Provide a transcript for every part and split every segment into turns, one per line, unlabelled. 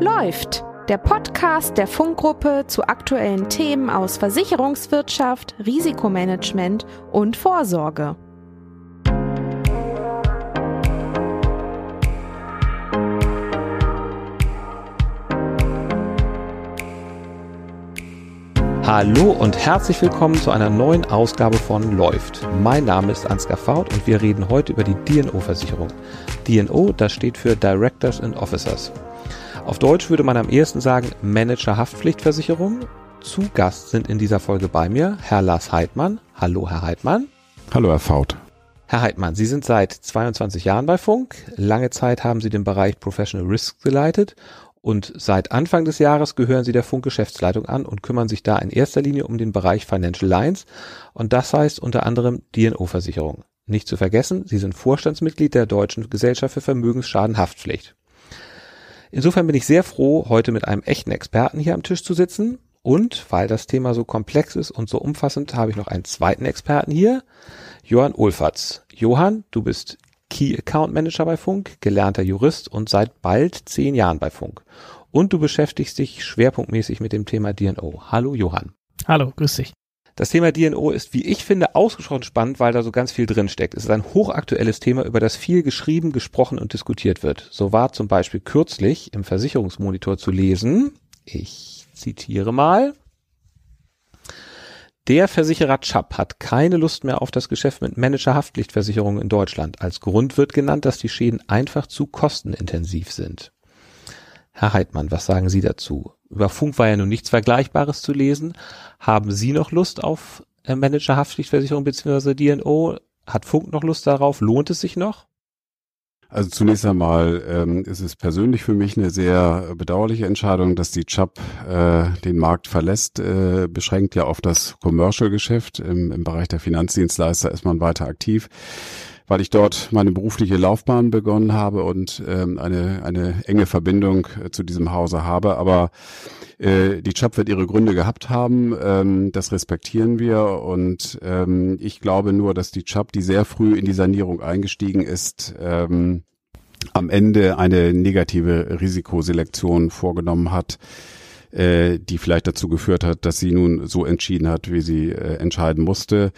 Läuft, der Podcast der Funkgruppe zu aktuellen Themen aus Versicherungswirtschaft, Risikomanagement und Vorsorge.
Hallo und herzlich willkommen zu einer neuen Ausgabe von Läuft. Mein Name ist Ansgar Faut und wir reden heute über die DNO-Versicherung. DNO, das steht für Directors and Officers. Auf Deutsch würde man am ehesten sagen Manager-Haftpflichtversicherung. Zu Gast sind in dieser Folge bei mir Herr Lars Heidmann. Hallo, Herr Heidmann.
Hallo, Herr Faut.
Herr Heidmann, Sie sind seit 22 Jahren bei Funk. Lange Zeit haben Sie den Bereich Professional Risk geleitet und seit Anfang des Jahres gehören sie der Funk-Geschäftsleitung an und kümmern sich da in erster Linie um den Bereich Financial Lines und das heißt unter anderem DNO-Versicherung. Nicht zu vergessen, sie sind Vorstandsmitglied der Deutschen Gesellschaft für Vermögensschadenhaftpflicht. Insofern bin ich sehr froh, heute mit einem echten Experten hier am Tisch zu sitzen. Und weil das Thema so komplex ist und so umfassend, habe ich noch einen zweiten Experten hier, Johann Ulfatz. Johann, du bist Key Account Manager bei Funk, gelernter Jurist und seit bald zehn Jahren bei Funk. Und du beschäftigst dich schwerpunktmäßig mit dem Thema DNO. Hallo Johann.
Hallo, grüß dich.
Das Thema DNO ist, wie ich finde, ausgesprochen spannend, weil da so ganz viel drin steckt. Es ist ein hochaktuelles Thema, über das viel geschrieben, gesprochen und diskutiert wird. So war zum Beispiel kürzlich im Versicherungsmonitor zu lesen, ich zitiere mal, der Versicherer Chubb hat keine Lust mehr auf das Geschäft mit Managerhaftpflichtversicherungen in Deutschland. Als Grund wird genannt, dass die Schäden einfach zu kostenintensiv sind. Herr Heidmann, was sagen Sie dazu? Über Funk war ja nun nichts Vergleichbares zu lesen. Haben Sie noch Lust auf äh, Managerhaftpflichtversicherung bzw. DNO? Hat Funk noch Lust darauf? Lohnt es sich noch?
Also zunächst einmal ähm, ist es persönlich für mich eine sehr bedauerliche Entscheidung, dass die Chubb äh, den Markt verlässt. Äh, beschränkt ja auf das Commercial-Geschäft. Im, Im Bereich der Finanzdienstleister ist man weiter aktiv weil ich dort meine berufliche Laufbahn begonnen habe und ähm, eine, eine enge Verbindung äh, zu diesem Hause habe. Aber äh, die Chubb wird ihre Gründe gehabt haben. Ähm, das respektieren wir. Und ähm, ich glaube nur, dass die Chubb, die sehr früh in die Sanierung eingestiegen ist, ähm, am Ende eine negative Risikoselektion vorgenommen hat äh, die vielleicht dazu geführt hat, dass sie nun so entschieden hat, wie sie äh, entscheiden musste.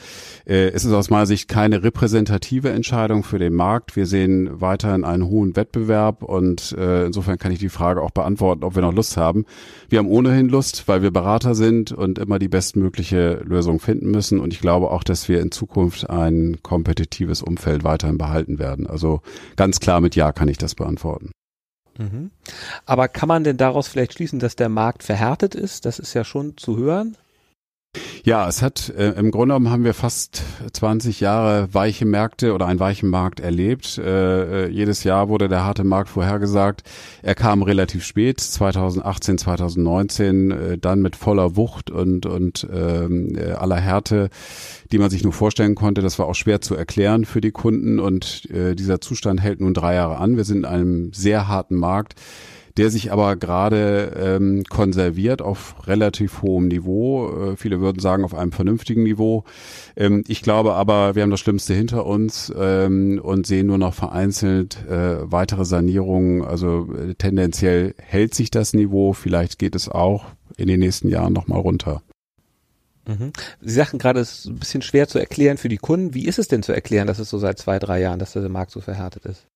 Äh, es ist aus meiner Sicht keine repräsentative Entscheidung für den Markt. Wir sehen weiterhin einen hohen Wettbewerb und äh, insofern kann ich die Frage auch beantworten, ob wir noch Lust haben. Wir haben ohnehin Lust, weil wir Berater sind und immer die bestmögliche Lösung finden müssen. Und ich glaube auch, dass wir in Zukunft ein kompetitives Umfeld weiterhin behalten werden. Also ganz klar mit Ja kann ich das beantworten.
Mhm. Aber kann man denn daraus vielleicht schließen, dass der Markt verhärtet ist? Das ist ja schon zu hören.
Ja, es hat äh, im Grunde genommen haben wir fast 20 Jahre weiche Märkte oder einen weichen Markt erlebt. Äh, äh, jedes Jahr wurde der harte Markt vorhergesagt. Er kam relativ spät, 2018, 2019, äh, dann mit voller Wucht und und ähm, äh, aller Härte, die man sich nur vorstellen konnte. Das war auch schwer zu erklären für die Kunden und äh, dieser Zustand hält nun drei Jahre an. Wir sind in einem sehr harten Markt der sich aber gerade ähm, konserviert auf relativ hohem Niveau. Äh, viele würden sagen auf einem vernünftigen Niveau. Ähm, ich glaube aber, wir haben das Schlimmste hinter uns ähm, und sehen nur noch vereinzelt äh, weitere Sanierungen. Also äh, tendenziell hält sich das Niveau. Vielleicht geht es auch in den nächsten Jahren nochmal runter.
Mhm. Sie sagten gerade, es ist ein bisschen schwer zu erklären für die Kunden. Wie ist es denn zu erklären, dass es so seit zwei, drei Jahren, dass der Markt so verhärtet ist?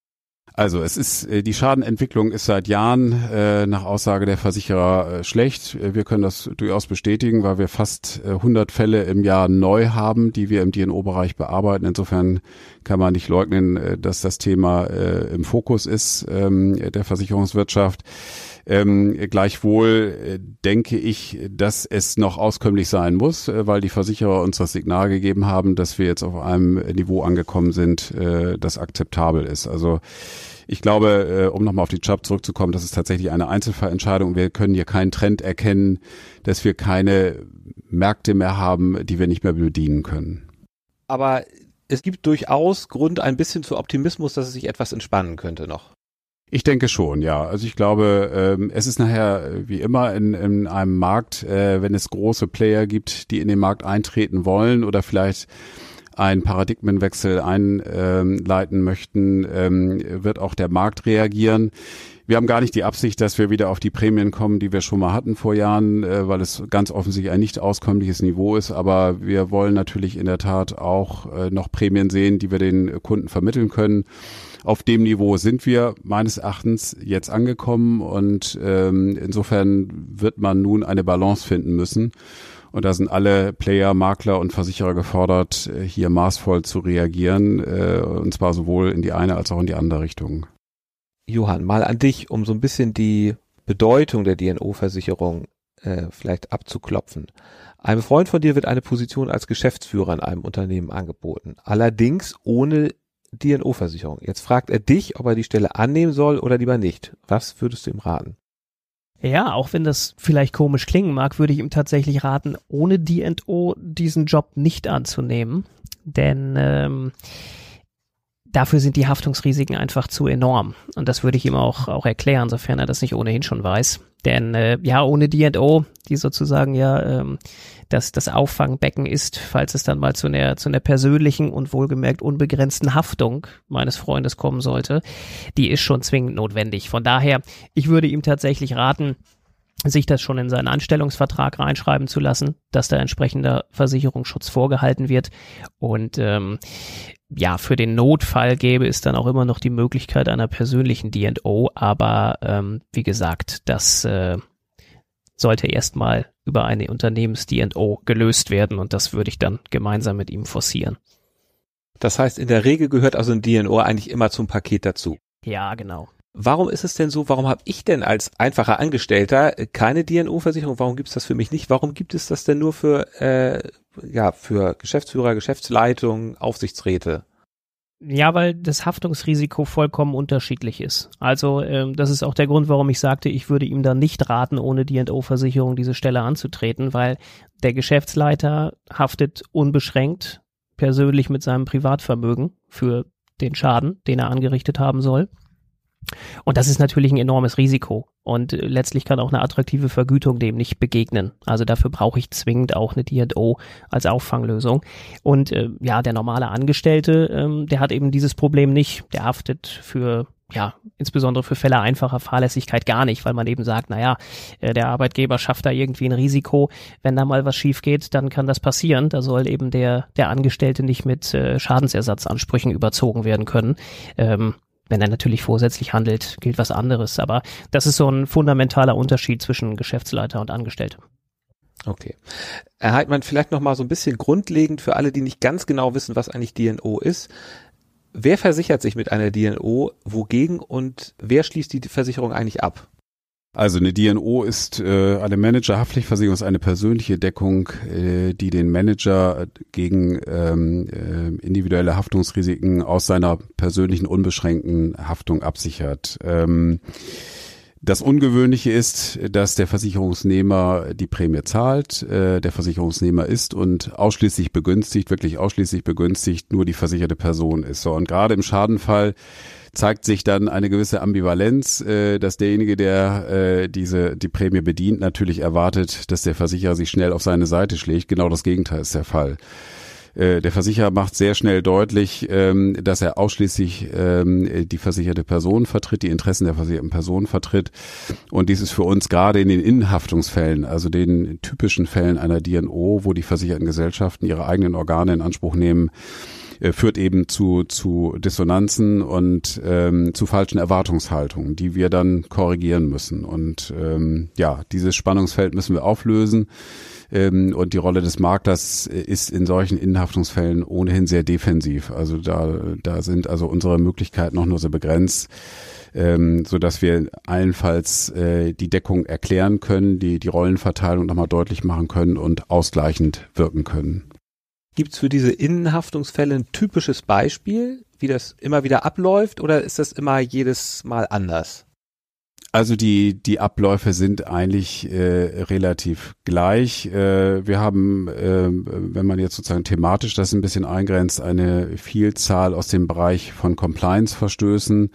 Also es ist äh, die Schadenentwicklung ist seit Jahren äh, nach Aussage der Versicherer äh, schlecht. Äh, wir können das durchaus bestätigen, weil wir fast äh, 100 Fälle im Jahr neu haben, die wir im DNO-Bereich bearbeiten. Insofern kann man nicht leugnen, äh, dass das Thema äh, im Fokus ist ähm, der Versicherungswirtschaft. Ähm, gleichwohl äh, denke ich, dass es noch auskömmlich sein muss, äh, weil die Versicherer uns das Signal gegeben haben, dass wir jetzt auf einem Niveau angekommen sind, äh, das akzeptabel ist. Also ich glaube, äh, um nochmal auf die Job zurückzukommen, das ist tatsächlich eine Einzelfallentscheidung. Wir können hier keinen Trend erkennen, dass wir keine Märkte mehr haben, die wir nicht mehr bedienen können.
Aber es gibt durchaus Grund ein bisschen zu Optimismus, dass es sich etwas entspannen könnte noch.
Ich denke schon, ja. Also ich glaube, ähm, es ist nachher äh, wie immer in, in einem Markt, äh, wenn es große Player gibt, die in den Markt eintreten wollen oder vielleicht einen Paradigmenwechsel einleiten möchten, ähm, wird auch der Markt reagieren. wir haben gar nicht die Absicht, dass wir wieder auf die Prämien kommen, die wir schon mal hatten vor Jahren, äh, weil es ganz offensichtlich ein nicht auskömmliches Niveau ist. Aber wir wollen natürlich in der Tat auch äh, noch Prämien sehen, die wir den Kunden vermitteln können. Auf dem Niveau sind wir meines Erachtens jetzt angekommen und ähm, insofern wird man nun eine Balance finden müssen. Und da sind alle Player, Makler und Versicherer gefordert, äh, hier maßvoll zu reagieren, äh, und zwar sowohl in die eine als auch in die andere Richtung.
Johann, mal an dich, um so ein bisschen die Bedeutung der DNO-Versicherung äh, vielleicht abzuklopfen. Einem Freund von dir wird eine Position als Geschäftsführer in einem Unternehmen angeboten, allerdings ohne DNO-Versicherung. Jetzt fragt er dich, ob er die Stelle annehmen soll oder lieber nicht. Was würdest du ihm raten?
Ja, auch wenn das vielleicht komisch klingen mag, würde ich ihm tatsächlich raten, ohne DNO diesen Job nicht anzunehmen. Denn ähm, dafür sind die Haftungsrisiken einfach zu enorm. Und das würde ich ihm auch, auch erklären, sofern er das nicht ohnehin schon weiß. Denn äh, ja, ohne D&O, die sozusagen ja ähm, das, das Auffangbecken ist, falls es dann mal zu einer, zu einer persönlichen und wohlgemerkt unbegrenzten Haftung meines Freundes kommen sollte, die ist schon zwingend notwendig. Von daher, ich würde ihm tatsächlich raten, sich das schon in seinen Anstellungsvertrag reinschreiben zu lassen, dass da entsprechender Versicherungsschutz vorgehalten wird. Und ähm, ja, für den Notfall gäbe es dann auch immer noch die Möglichkeit einer persönlichen D&O, aber ähm, wie gesagt, das äh, sollte erstmal über eine Unternehmens-D&O gelöst werden und das würde ich dann gemeinsam mit ihm forcieren.
Das heißt, in der Regel gehört also ein D&O eigentlich immer zum Paket dazu.
Ja, genau.
Warum ist es denn so, warum habe ich denn als einfacher Angestellter keine DNO-Versicherung? Warum gibt es das für mich nicht? Warum gibt es das denn nur für, äh, ja, für Geschäftsführer, Geschäftsleitung, Aufsichtsräte?
Ja, weil das Haftungsrisiko vollkommen unterschiedlich ist. Also ähm, das ist auch der Grund, warum ich sagte, ich würde ihm dann nicht raten, ohne D&O-Versicherung diese Stelle anzutreten, weil der Geschäftsleiter haftet unbeschränkt persönlich mit seinem Privatvermögen für den Schaden, den er angerichtet haben soll. Und das ist natürlich ein enormes Risiko. Und äh, letztlich kann auch eine attraktive Vergütung dem nicht begegnen. Also dafür brauche ich zwingend auch eine D&O als Auffanglösung. Und äh, ja, der normale Angestellte, ähm, der hat eben dieses Problem nicht. Der haftet für ja, insbesondere für Fälle einfacher Fahrlässigkeit gar nicht, weil man eben sagt, naja, äh, der Arbeitgeber schafft da irgendwie ein Risiko. Wenn da mal was schief geht, dann kann das passieren. Da soll eben der, der Angestellte nicht mit äh, Schadensersatzansprüchen überzogen werden können. Ähm, wenn er natürlich vorsätzlich handelt, gilt was anderes. Aber das ist so ein fundamentaler Unterschied zwischen Geschäftsleiter und Angestelltem.
Okay. Herr Heidmann, vielleicht noch mal so ein bisschen grundlegend für alle, die nicht ganz genau wissen, was eigentlich DNO ist. Wer versichert sich mit einer DNO wogegen und wer schließt die Versicherung eigentlich ab?
Also eine DNO ist äh, eine Managerhaftpflichtversicherung ist eine persönliche Deckung, äh, die den Manager gegen ähm, äh, individuelle Haftungsrisiken aus seiner persönlichen unbeschränkten Haftung absichert. Ähm, das Ungewöhnliche ist, dass der Versicherungsnehmer die Prämie zahlt, äh, der Versicherungsnehmer ist und ausschließlich begünstigt, wirklich ausschließlich begünstigt, nur die versicherte Person ist. So und gerade im Schadenfall zeigt sich dann eine gewisse Ambivalenz, äh, dass derjenige, der äh, diese die Prämie bedient, natürlich erwartet, dass der Versicherer sich schnell auf seine Seite schlägt. Genau das Gegenteil ist der Fall. Äh, der Versicherer macht sehr schnell deutlich, ähm, dass er ausschließlich ähm, die versicherte Person vertritt, die Interessen der versicherten Person vertritt. Und dies ist für uns gerade in den Innenhaftungsfällen, also den typischen Fällen einer DNO, wo die versicherten Gesellschaften ihre eigenen Organe in Anspruch nehmen, äh, führt eben zu, zu Dissonanzen und ähm, zu falschen Erwartungshaltungen, die wir dann korrigieren müssen. Und ähm, ja, dieses Spannungsfeld müssen wir auflösen. Ähm, und die Rolle des Maklers ist in solchen Innenhaftungsfällen ohnehin sehr defensiv. Also da, da sind also unsere Möglichkeiten noch nur so begrenzt ähm, so dass wir allenfalls äh, die Deckung erklären können, die die Rollenverteilung nochmal deutlich machen können und ausgleichend wirken können.
Gibt es für diese Innenhaftungsfälle ein typisches Beispiel, wie das immer wieder abläuft oder ist das immer jedes Mal anders?
Also die, die Abläufe sind eigentlich äh, relativ gleich. Äh, wir haben, äh, wenn man jetzt sozusagen thematisch das ein bisschen eingrenzt, eine Vielzahl aus dem Bereich von Compliance-Verstößen,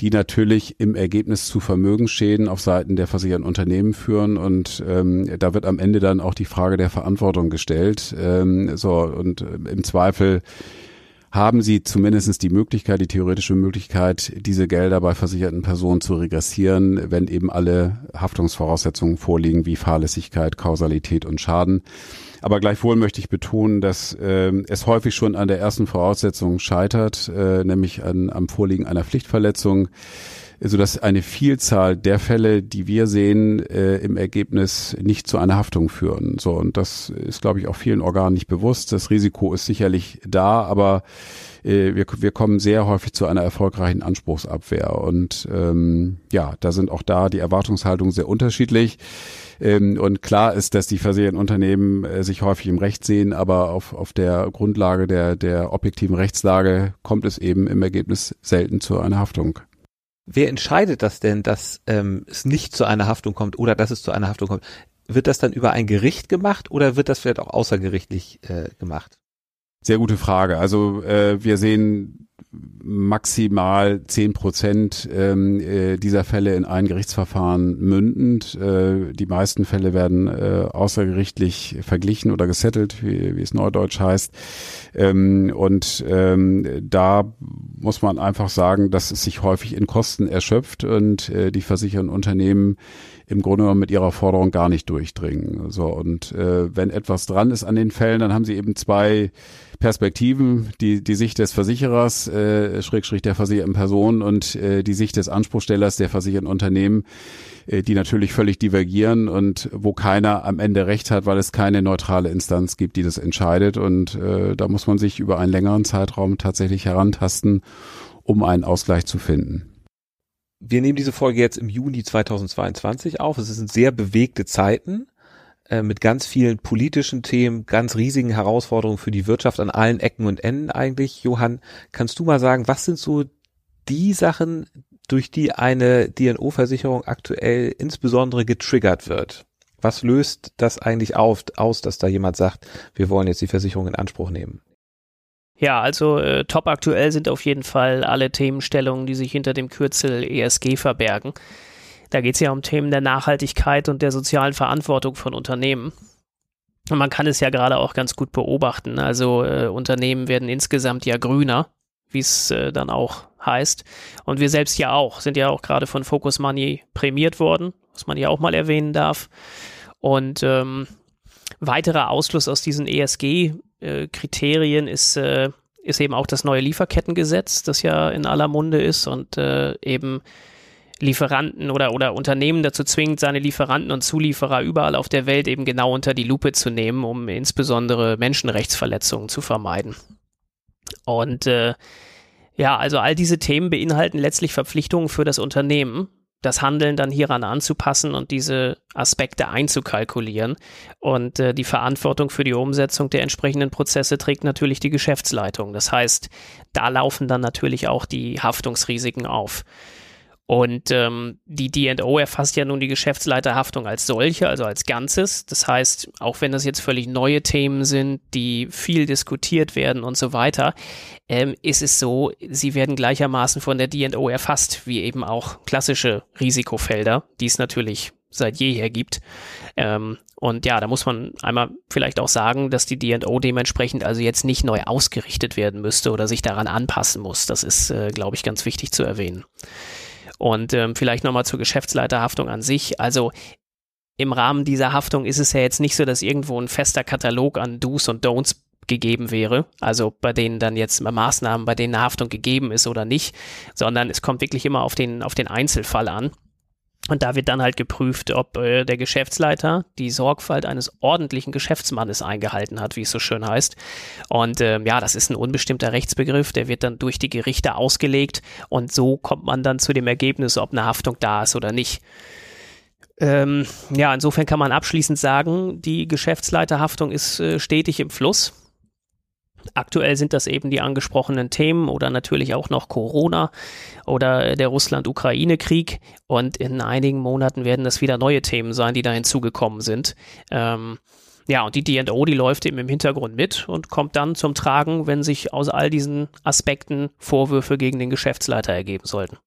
die natürlich im Ergebnis zu Vermögensschäden auf Seiten der versicherten Unternehmen führen. Und ähm, da wird am Ende dann auch die Frage der Verantwortung gestellt. Ähm, so, und äh, im Zweifel haben sie zumindestens die Möglichkeit, die theoretische Möglichkeit, diese Gelder bei versicherten Personen zu regressieren, wenn eben alle Haftungsvoraussetzungen vorliegen, wie Fahrlässigkeit, Kausalität und Schaden. Aber gleichwohl möchte ich betonen, dass äh, es häufig schon an der ersten Voraussetzung scheitert, äh, nämlich an, am Vorliegen einer Pflichtverletzung so dass eine Vielzahl der Fälle, die wir sehen, äh, im Ergebnis nicht zu einer Haftung führen. So und das ist, glaube ich, auch vielen Organen nicht bewusst. Das Risiko ist sicherlich da, aber äh, wir, wir kommen sehr häufig zu einer erfolgreichen Anspruchsabwehr und ähm, ja, da sind auch da die Erwartungshaltungen sehr unterschiedlich. Ähm, und klar ist, dass die versicherten Unternehmen äh, sich häufig im Recht sehen, aber auf, auf der Grundlage der, der objektiven Rechtslage kommt es eben im Ergebnis selten zu einer Haftung.
Wer entscheidet das denn, dass ähm, es nicht zu einer Haftung kommt oder dass es zu einer Haftung kommt? Wird das dann über ein Gericht gemacht oder wird das vielleicht auch außergerichtlich äh, gemacht?
Sehr gute Frage. Also äh, wir sehen maximal zehn Prozent ähm, äh, dieser Fälle in ein Gerichtsverfahren mündend. Äh, die meisten Fälle werden äh, außergerichtlich verglichen oder gesettelt, wie, wie es neudeutsch heißt. Ähm, und ähm, da muss man einfach sagen, dass es sich häufig in Kosten erschöpft und äh, die versicherten Unternehmen im Grunde genommen mit ihrer Forderung gar nicht durchdringen. So und äh, wenn etwas dran ist an den Fällen, dann haben sie eben zwei Perspektiven, die, die Sicht des Versicherers, äh, Schrägstrich der versicherten Person und äh, die Sicht des Anspruchstellers der versicherten Unternehmen, äh, die natürlich völlig divergieren und wo keiner am Ende recht hat, weil es keine neutrale Instanz gibt, die das entscheidet. Und äh, da muss man sich über einen längeren Zeitraum tatsächlich herantasten, um einen Ausgleich zu finden.
Wir nehmen diese Folge jetzt im Juni 2022 auf. Es sind sehr bewegte Zeiten. Äh, mit ganz vielen politischen Themen, ganz riesigen Herausforderungen für die Wirtschaft an allen Ecken und Enden eigentlich. Johann, kannst du mal sagen, was sind so die Sachen, durch die eine DNO-Versicherung aktuell insbesondere getriggert wird? Was löst das eigentlich auf, aus, dass da jemand sagt, wir wollen jetzt die Versicherung in Anspruch nehmen?
Ja, also äh, top aktuell sind auf jeden Fall alle Themenstellungen, die sich hinter dem Kürzel ESG verbergen. Da geht es ja um Themen der Nachhaltigkeit und der sozialen Verantwortung von Unternehmen. Und man kann es ja gerade auch ganz gut beobachten. Also äh, Unternehmen werden insgesamt ja grüner, wie es äh, dann auch heißt. Und wir selbst ja auch, sind ja auch gerade von Focus Money prämiert worden, was man ja auch mal erwähnen darf. Und ähm, weiterer Ausfluss aus diesen ESG-Kriterien äh, ist, äh, ist eben auch das neue Lieferkettengesetz, das ja in aller Munde ist und äh, eben Lieferanten oder, oder Unternehmen dazu zwingt, seine Lieferanten und Zulieferer überall auf der Welt eben genau unter die Lupe zu nehmen, um insbesondere Menschenrechtsverletzungen zu vermeiden. Und äh, ja, also all diese Themen beinhalten letztlich Verpflichtungen für das Unternehmen, das Handeln dann hieran anzupassen und diese Aspekte einzukalkulieren. Und äh, die Verantwortung für die Umsetzung der entsprechenden Prozesse trägt natürlich die Geschäftsleitung. Das heißt, da laufen dann natürlich auch die Haftungsrisiken auf. Und ähm, die D&O erfasst ja nun die Geschäftsleiterhaftung als solche, also als Ganzes. Das heißt, auch wenn das jetzt völlig neue Themen sind, die viel diskutiert werden und so weiter, ähm, ist es so, sie werden gleichermaßen von der D&O erfasst, wie eben auch klassische Risikofelder, die es natürlich seit jeher gibt. Ähm, und ja, da muss man einmal vielleicht auch sagen, dass die D&O dementsprechend also jetzt nicht neu ausgerichtet werden müsste oder sich daran anpassen muss. Das ist, äh, glaube ich, ganz wichtig zu erwähnen. Und ähm, vielleicht nochmal zur Geschäftsleiterhaftung an sich. Also im Rahmen dieser Haftung ist es ja jetzt nicht so, dass irgendwo ein fester Katalog an Do's und Don'ts gegeben wäre, also bei denen dann jetzt Maßnahmen, bei denen eine Haftung gegeben ist oder nicht, sondern es kommt wirklich immer auf den, auf den Einzelfall an. Und da wird dann halt geprüft, ob äh, der Geschäftsleiter die Sorgfalt eines ordentlichen Geschäftsmannes eingehalten hat, wie es so schön heißt. Und ähm, ja, das ist ein unbestimmter Rechtsbegriff, der wird dann durch die Gerichte ausgelegt und so kommt man dann zu dem Ergebnis, ob eine Haftung da ist oder nicht. Ähm, ja, insofern kann man abschließend sagen, die Geschäftsleiterhaftung ist äh, stetig im Fluss. Aktuell sind das eben die angesprochenen Themen oder natürlich auch noch Corona oder der Russland-Ukraine-Krieg. Und in einigen Monaten werden das wieder neue Themen sein, die da hinzugekommen sind. Ähm, ja, und die D&O, die läuft eben im Hintergrund mit und kommt dann zum Tragen, wenn sich aus all diesen Aspekten Vorwürfe gegen den Geschäftsleiter ergeben sollten.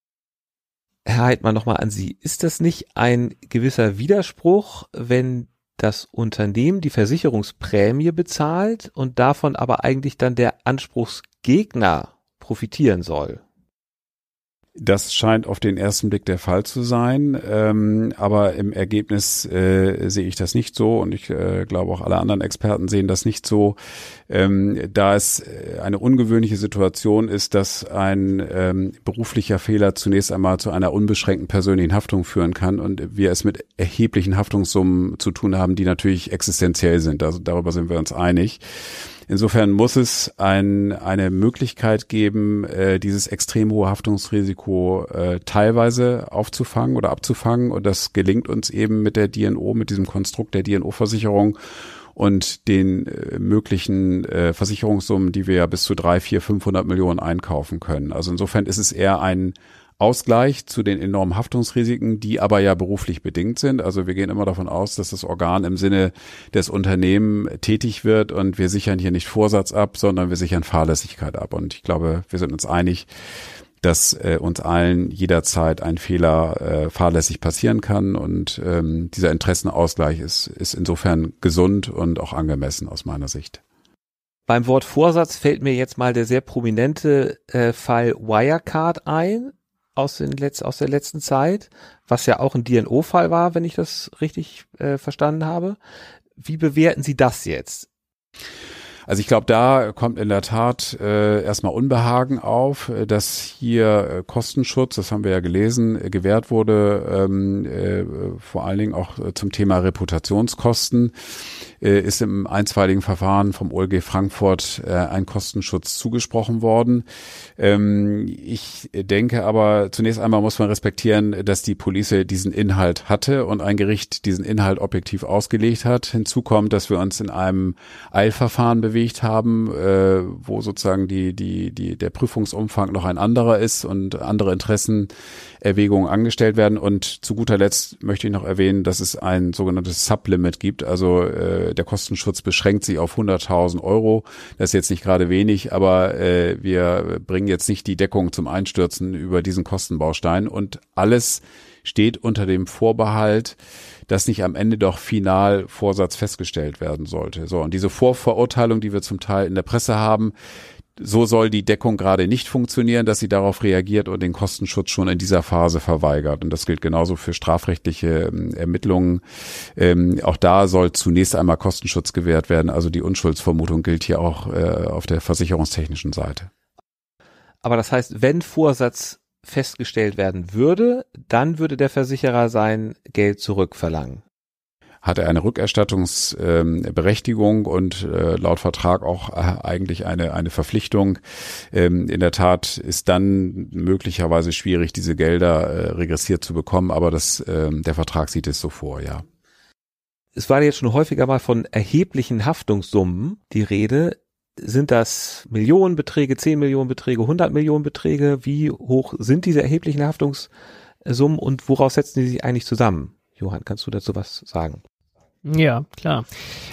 Herr Heidmann, nochmal an Sie. Ist das nicht ein gewisser Widerspruch, wenn das Unternehmen die Versicherungsprämie bezahlt und davon aber eigentlich dann der Anspruchsgegner profitieren soll.
Das scheint auf den ersten Blick der Fall zu sein, ähm, aber im Ergebnis äh, sehe ich das nicht so und ich äh, glaube auch alle anderen Experten sehen das nicht so, ähm, da es äh, eine ungewöhnliche Situation ist, dass ein ähm, beruflicher Fehler zunächst einmal zu einer unbeschränkten persönlichen Haftung führen kann und wir es mit erheblichen Haftungssummen zu tun haben, die natürlich existenziell sind. Also darüber sind wir uns einig. Insofern muss es ein, eine Möglichkeit geben, äh, dieses extrem hohe Haftungsrisiko äh, teilweise aufzufangen oder abzufangen. Und das gelingt uns eben mit der DNO, mit diesem Konstrukt der DNO-Versicherung und den äh, möglichen äh, Versicherungssummen, die wir ja bis zu drei, vier, 500 Millionen einkaufen können. Also insofern ist es eher ein Ausgleich zu den enormen Haftungsrisiken, die aber ja beruflich bedingt sind. Also wir gehen immer davon aus, dass das Organ im Sinne des Unternehmens tätig wird und wir sichern hier nicht Vorsatz ab, sondern wir sichern Fahrlässigkeit ab. Und ich glaube, wir sind uns einig, dass äh, uns allen jederzeit ein Fehler äh, fahrlässig passieren kann und ähm, dieser Interessenausgleich ist, ist insofern gesund und auch angemessen aus meiner Sicht.
Beim Wort Vorsatz fällt mir jetzt mal der sehr prominente äh, Fall Wirecard ein aus, den Letz-, aus der letzten Zeit, was ja auch ein DNO-Fall war, wenn ich das richtig äh, verstanden habe. Wie bewerten Sie das jetzt?
Also ich glaube, da kommt in der Tat äh, erstmal Unbehagen auf, äh, dass hier äh, Kostenschutz, das haben wir ja gelesen, äh, gewährt wurde, ähm, äh, vor allen Dingen auch äh, zum Thema Reputationskosten äh, ist im einstweiligen Verfahren vom OLG Frankfurt äh, ein Kostenschutz zugesprochen worden. Ähm, ich denke aber, zunächst einmal muss man respektieren, dass die Police diesen Inhalt hatte und ein Gericht diesen Inhalt objektiv ausgelegt hat. Hinzu kommt, dass wir uns in einem Eilverfahren bewegt haben, äh, wo sozusagen die, die, die, der Prüfungsumfang noch ein anderer ist und andere Interessenerwägungen angestellt werden. Und zu guter Letzt möchte ich noch erwähnen, dass es ein sogenanntes Sublimit gibt, also äh, der Kostenschutz beschränkt sich auf 100.000 Euro. Das ist jetzt nicht gerade wenig, aber äh, wir bringen jetzt nicht die Deckung zum Einstürzen über diesen Kostenbaustein und alles steht unter dem Vorbehalt, dass nicht am Ende doch final Vorsatz festgestellt werden sollte. So, und diese Vorverurteilung, die wir zum Teil in der Presse haben, so soll die Deckung gerade nicht funktionieren, dass sie darauf reagiert und den Kostenschutz schon in dieser Phase verweigert. Und das gilt genauso für strafrechtliche ähm, Ermittlungen. Ähm, auch da soll zunächst einmal Kostenschutz gewährt werden. Also die Unschuldsvermutung gilt hier auch äh, auf der versicherungstechnischen Seite.
Aber das heißt, wenn Vorsatz festgestellt werden würde, dann würde der Versicherer sein Geld zurückverlangen
hat er eine Rückerstattungsberechtigung ähm, und äh, laut Vertrag auch äh, eigentlich eine, eine Verpflichtung. Ähm, in der Tat ist dann möglicherweise schwierig, diese Gelder äh, regressiert zu bekommen, aber das, ähm, der Vertrag sieht es so vor, ja.
Es war jetzt schon häufiger mal von erheblichen Haftungssummen die Rede. Sind das Millionenbeträge, 10 Millionen Beträge, 100 Millionen Beträge? Wie hoch sind diese erheblichen Haftungssummen und woraus setzen die sich eigentlich zusammen? Johann, kannst du dazu was sagen?
Ja, klar.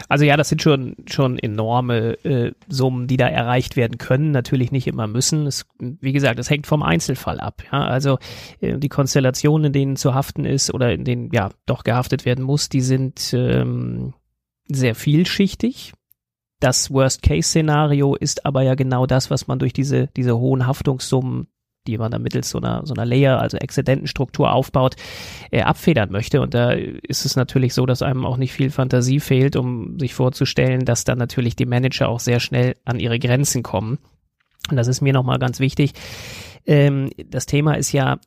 Also ja, das sind schon schon enorme äh, Summen, die da erreicht werden können. Natürlich nicht immer müssen. Es, wie gesagt, es hängt vom Einzelfall ab. Ja, also äh, die Konstellation, in denen zu haften ist oder in denen ja doch gehaftet werden muss, die sind ähm, sehr vielschichtig. Das Worst-Case-Szenario ist aber ja genau das, was man durch diese diese hohen Haftungssummen die man dann mittels so einer, so einer Layer, also Exzedentenstruktur aufbaut, äh, abfedern möchte. Und da ist es natürlich so, dass einem auch nicht viel Fantasie fehlt, um sich vorzustellen, dass dann natürlich die Manager auch sehr schnell an ihre Grenzen kommen. Und das ist mir nochmal ganz wichtig. Ähm, das Thema ist ja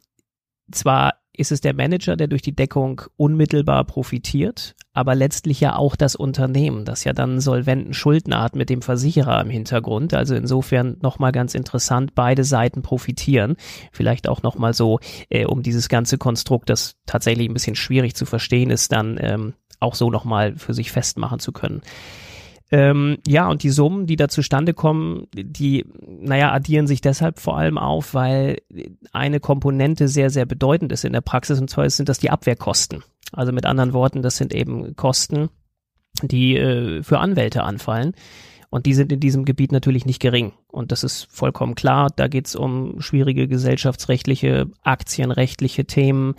zwar ist es der Manager, der durch die Deckung unmittelbar profitiert, aber letztlich ja auch das Unternehmen, das ja dann solventen Schuldner hat mit dem Versicherer im Hintergrund. Also insofern nochmal ganz interessant, beide Seiten profitieren. Vielleicht auch nochmal so, äh, um dieses ganze Konstrukt, das tatsächlich ein bisschen schwierig zu verstehen ist, dann ähm, auch so nochmal für sich festmachen zu können. Ähm, ja, und die Summen, die da zustande kommen, die, naja, addieren sich deshalb vor allem auf, weil eine Komponente sehr, sehr bedeutend ist in der Praxis, und zwar sind das die Abwehrkosten. Also mit anderen Worten, das sind eben Kosten, die äh, für Anwälte anfallen. Und die sind in diesem Gebiet natürlich nicht gering. Und das ist vollkommen klar. Da geht es um schwierige gesellschaftsrechtliche, aktienrechtliche Themen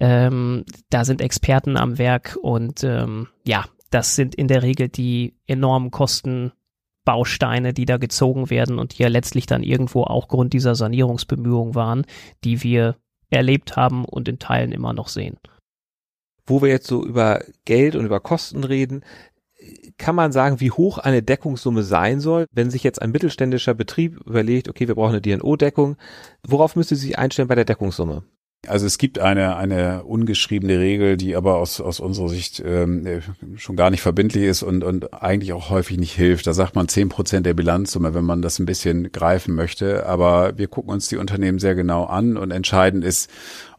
Ähm, da sind Experten am Werk und ähm, ja, das sind in der Regel die enormen Kostenbausteine, die da gezogen werden und die ja letztlich dann irgendwo auch Grund dieser Sanierungsbemühungen waren, die wir erlebt haben und in Teilen immer noch sehen.
Wo wir jetzt so über Geld und über Kosten reden, kann man sagen, wie hoch eine Deckungssumme sein soll, wenn sich jetzt ein mittelständischer Betrieb überlegt, okay, wir brauchen eine DNO-Deckung. Worauf müsste sie sich einstellen bei der Deckungssumme?
Also es gibt eine, eine ungeschriebene Regel, die aber aus, aus unserer Sicht ähm, schon gar nicht verbindlich ist und, und eigentlich auch häufig nicht hilft. Da sagt man zehn Prozent der Bilanzsumme, wenn man das ein bisschen greifen möchte. Aber wir gucken uns die Unternehmen sehr genau an und entscheidend ist,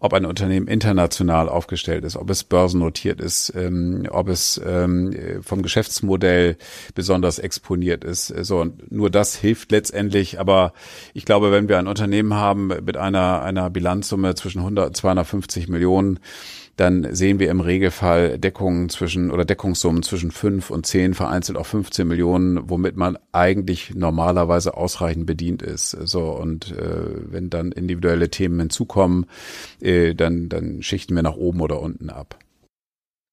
ob ein Unternehmen international aufgestellt ist, ob es börsennotiert ist, ähm, ob es ähm, vom Geschäftsmodell besonders exponiert ist. So, und nur das hilft letztendlich. Aber ich glaube, wenn wir ein Unternehmen haben mit einer, einer Bilanzsumme zwischen 100 und 250 Millionen, dann sehen wir im Regelfall Deckungen zwischen oder Deckungssummen zwischen fünf und zehn, vereinzelt auch 15 Millionen, womit man eigentlich normalerweise ausreichend bedient ist. So und äh, wenn dann individuelle Themen hinzukommen, äh, dann dann schichten wir nach oben oder unten ab.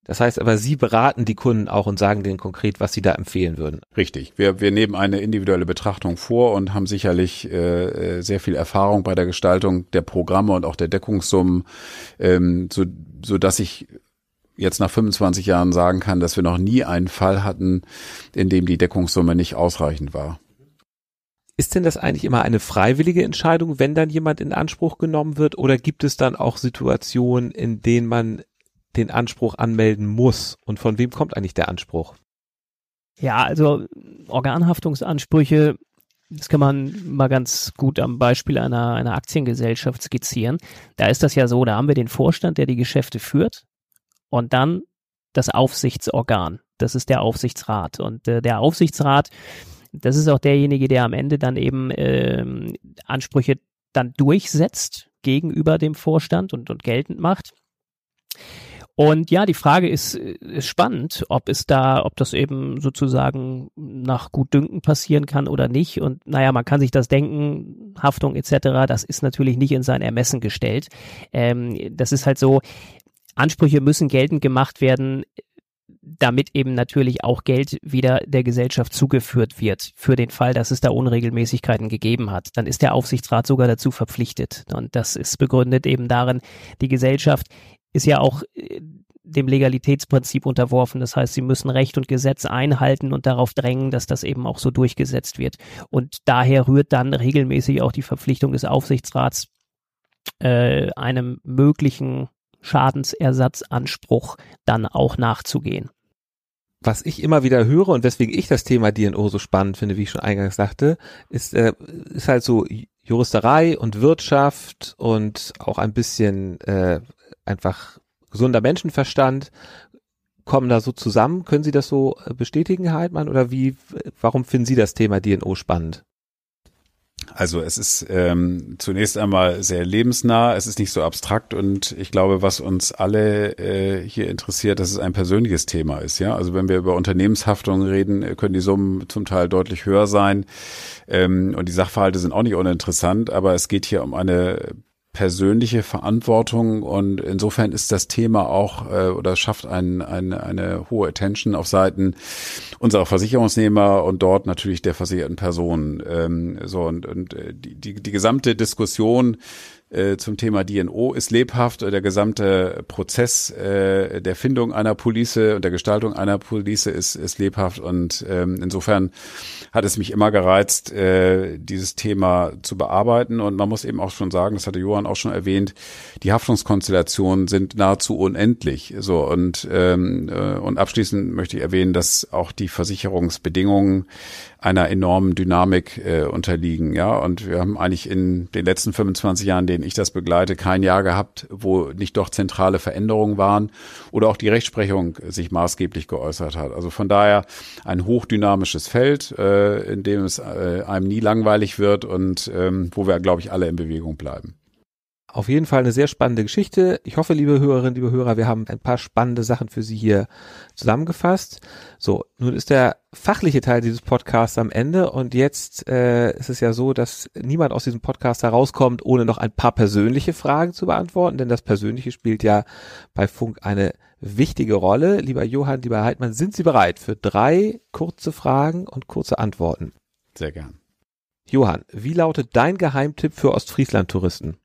Das heißt aber, Sie beraten die Kunden auch und sagen denen konkret, was Sie da empfehlen würden.
Richtig. Wir, wir nehmen eine individuelle Betrachtung vor und haben sicherlich äh, sehr viel Erfahrung bei der Gestaltung der Programme und auch der Deckungssummen, ähm, so, so dass ich jetzt nach 25 Jahren sagen kann, dass wir noch nie einen Fall hatten, in dem die Deckungssumme nicht ausreichend war.
Ist denn das eigentlich immer eine freiwillige Entscheidung, wenn dann jemand in Anspruch genommen wird, oder gibt es dann auch Situationen, in denen man den Anspruch anmelden muss? Und von wem kommt eigentlich der Anspruch?
Ja, also Organhaftungsansprüche, das kann man mal ganz gut am Beispiel einer, einer Aktiengesellschaft skizzieren. Da ist das ja so, da haben wir den Vorstand, der die Geschäfte führt und dann das Aufsichtsorgan. Das ist der Aufsichtsrat. Und äh, der Aufsichtsrat, das ist auch derjenige, der am Ende dann eben äh, Ansprüche dann durchsetzt gegenüber dem Vorstand und, und geltend macht. Und ja, die Frage ist, ist spannend, ob es da, ob das eben sozusagen nach Gutdünken passieren kann oder nicht. Und naja, man kann sich das denken, Haftung etc., das ist natürlich nicht in sein Ermessen gestellt. Ähm, das ist halt so, Ansprüche müssen geltend gemacht werden, damit eben natürlich auch Geld wieder der Gesellschaft zugeführt wird, für den Fall, dass es da Unregelmäßigkeiten gegeben hat. Dann ist der Aufsichtsrat sogar dazu verpflichtet. Und das ist begründet eben darin, die Gesellschaft ist ja auch äh, dem Legalitätsprinzip unterworfen. Das heißt, sie müssen Recht und Gesetz einhalten und darauf drängen, dass das eben auch so durchgesetzt wird. Und daher rührt dann regelmäßig auch die Verpflichtung des Aufsichtsrats, äh, einem möglichen Schadensersatzanspruch dann auch nachzugehen.
Was ich immer wieder höre und weswegen ich das Thema DNO so spannend finde, wie ich schon eingangs sagte, ist, äh, ist halt so Juristerei und Wirtschaft und auch ein bisschen äh, einfach gesunder Menschenverstand kommen da so zusammen. Können Sie das so äh, bestätigen, Herr Heidmann, oder wie, warum finden Sie das Thema DNO spannend?
Also es ist ähm, zunächst einmal sehr lebensnah, es ist nicht so abstrakt und ich glaube, was uns alle äh, hier interessiert, dass es ein persönliches Thema ist. Ja, also wenn wir über Unternehmenshaftung reden, können die Summen zum Teil deutlich höher sein ähm, und die Sachverhalte sind auch nicht uninteressant, aber es geht hier um eine persönliche Verantwortung und insofern ist das Thema auch äh, oder schafft ein, ein, eine hohe Attention auf Seiten unserer Versicherungsnehmer und dort natürlich der versicherten Personen. Ähm, so und, und äh, die, die, die gesamte Diskussion äh, zum Thema DNO ist lebhaft. Der gesamte Prozess äh, der Findung einer Police und der Gestaltung einer Police ist, ist lebhaft und ähm, insofern hat es mich immer gereizt, äh, dieses Thema zu bearbeiten und man muss eben auch schon sagen, das hatte Johann auch schon erwähnt, die Haftungskonstellationen sind nahezu unendlich. So und ähm, äh, und abschließend möchte ich erwähnen, dass auch die Versicherungsbedingungen einer enormen Dynamik äh, unterliegen. Ja, und wir haben eigentlich in den letzten 25 Jahren, denen ich das begleite, kein Jahr gehabt, wo nicht doch zentrale Veränderungen waren oder auch die Rechtsprechung sich maßgeblich geäußert hat. Also von daher ein hochdynamisches Feld, äh, in dem es äh, einem nie langweilig wird und ähm, wo wir, glaube ich, alle in Bewegung bleiben.
Auf jeden Fall eine sehr spannende Geschichte. Ich hoffe, liebe Hörerinnen, liebe Hörer, wir haben ein paar spannende Sachen für Sie hier zusammengefasst. So, nun ist der fachliche Teil dieses Podcasts am Ende und jetzt äh, ist es ja so, dass niemand aus diesem Podcast herauskommt, ohne noch ein paar persönliche Fragen zu beantworten, denn das Persönliche spielt ja bei Funk eine wichtige Rolle. Lieber Johann, lieber Heidmann, sind Sie bereit für drei kurze Fragen und kurze Antworten?
Sehr gern.
Johann, wie lautet dein Geheimtipp für Ostfriesland-Touristen?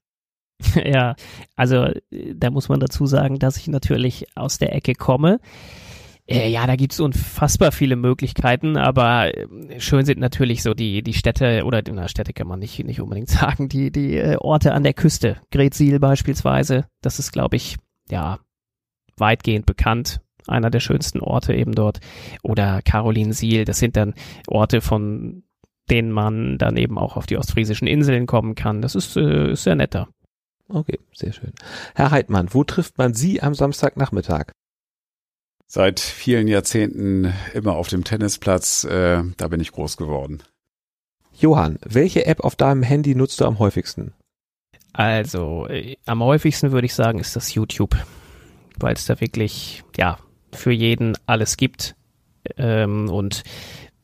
Ja, also da muss man dazu sagen, dass ich natürlich aus der Ecke komme. Äh, ja, da gibt's unfassbar viele Möglichkeiten, aber äh, schön sind natürlich so die, die Städte, oder na, Städte kann man nicht, nicht unbedingt sagen, die, die äh, Orte an der Küste. Gretsiel beispielsweise, das ist, glaube ich, ja, weitgehend bekannt. Einer der schönsten Orte eben dort. Oder Carolinsiel, das sind dann Orte, von denen man dann eben auch auf die ostfriesischen Inseln kommen kann. Das ist, äh, ist sehr netter.
Okay, sehr schön. Herr Heidmann, wo trifft man Sie am Samstagnachmittag?
Seit vielen Jahrzehnten immer auf dem Tennisplatz, äh, da bin ich groß geworden.
Johann, welche App auf deinem Handy nutzt du am häufigsten?
Also, äh, am häufigsten würde ich sagen, ist das YouTube, weil es da wirklich, ja, für jeden alles gibt. Ähm, und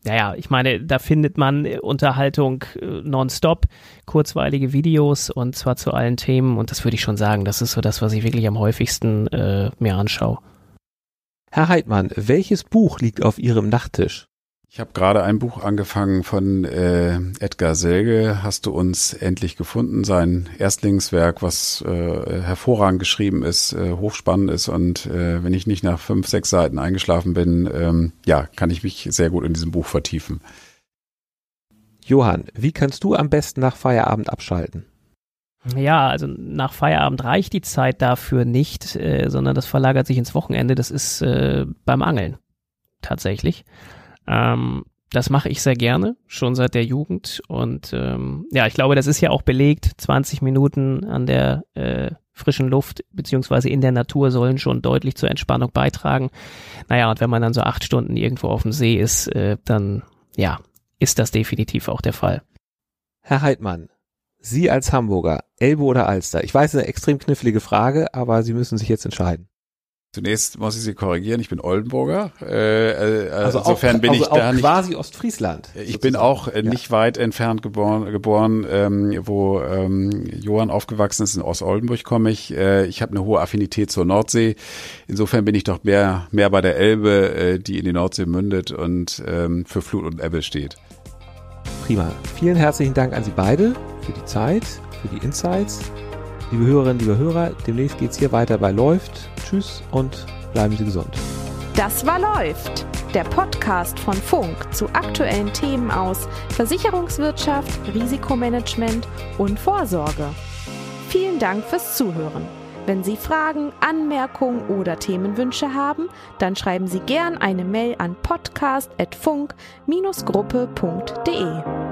naja, ich meine, da findet man Unterhaltung äh, nonstop, kurzweilige Videos und zwar zu allen Themen und das würde ich schon sagen, das ist so das, was ich wirklich am häufigsten äh, mir anschaue.
Herr Heidmann, welches Buch liegt auf Ihrem Nachttisch?
Ich habe gerade ein Buch angefangen von äh, Edgar Selge, Hast du uns endlich gefunden, sein Erstlingswerk, was äh, hervorragend geschrieben ist, äh, hochspannend ist und äh, wenn ich nicht nach fünf, sechs Seiten eingeschlafen bin, ähm, ja, kann ich mich sehr gut in diesem Buch vertiefen.
Johann, wie kannst du am besten nach Feierabend abschalten?
Ja, also nach Feierabend reicht die Zeit dafür nicht, äh, sondern das verlagert sich ins Wochenende. Das ist äh, beim Angeln tatsächlich. Ähm, das mache ich sehr gerne, schon seit der Jugend. Und ähm, ja, ich glaube, das ist ja auch belegt. 20 Minuten an der äh, frischen Luft beziehungsweise in der Natur sollen schon deutlich zur Entspannung beitragen. Naja, und wenn man dann so acht Stunden irgendwo auf dem See ist, äh, dann ja, ist das definitiv auch der Fall.
Herr Heidmann, Sie als Hamburger, Elbe oder Alster? Ich weiß, eine extrem knifflige Frage, aber Sie müssen sich jetzt entscheiden.
Zunächst muss ich Sie korrigieren, ich bin Oldenburger. Äh,
äh, also insofern auch, bin also ich da nicht, quasi Ostfriesland.
Ich sozusagen. bin auch äh, nicht ja. weit entfernt geboren, geboren ähm, wo ähm, Johann aufgewachsen ist. In Ostoldenburg komme ich. Äh, ich habe eine hohe Affinität zur Nordsee. Insofern bin ich doch mehr, mehr bei der Elbe, äh, die in die Nordsee mündet und ähm, für Flut und Ebbe steht.
Prima. Vielen herzlichen Dank an Sie beide für die Zeit, für die Insights. Liebe Hörerinnen, liebe Hörer, demnächst geht's hier weiter bei Läuft. Tschüss und bleiben Sie gesund.
Das war Läuft, der Podcast von Funk zu aktuellen Themen aus Versicherungswirtschaft, Risikomanagement und Vorsorge. Vielen Dank fürs Zuhören. Wenn Sie Fragen, Anmerkungen oder Themenwünsche haben, dann schreiben Sie gern eine Mail an podcast.funk-gruppe.de.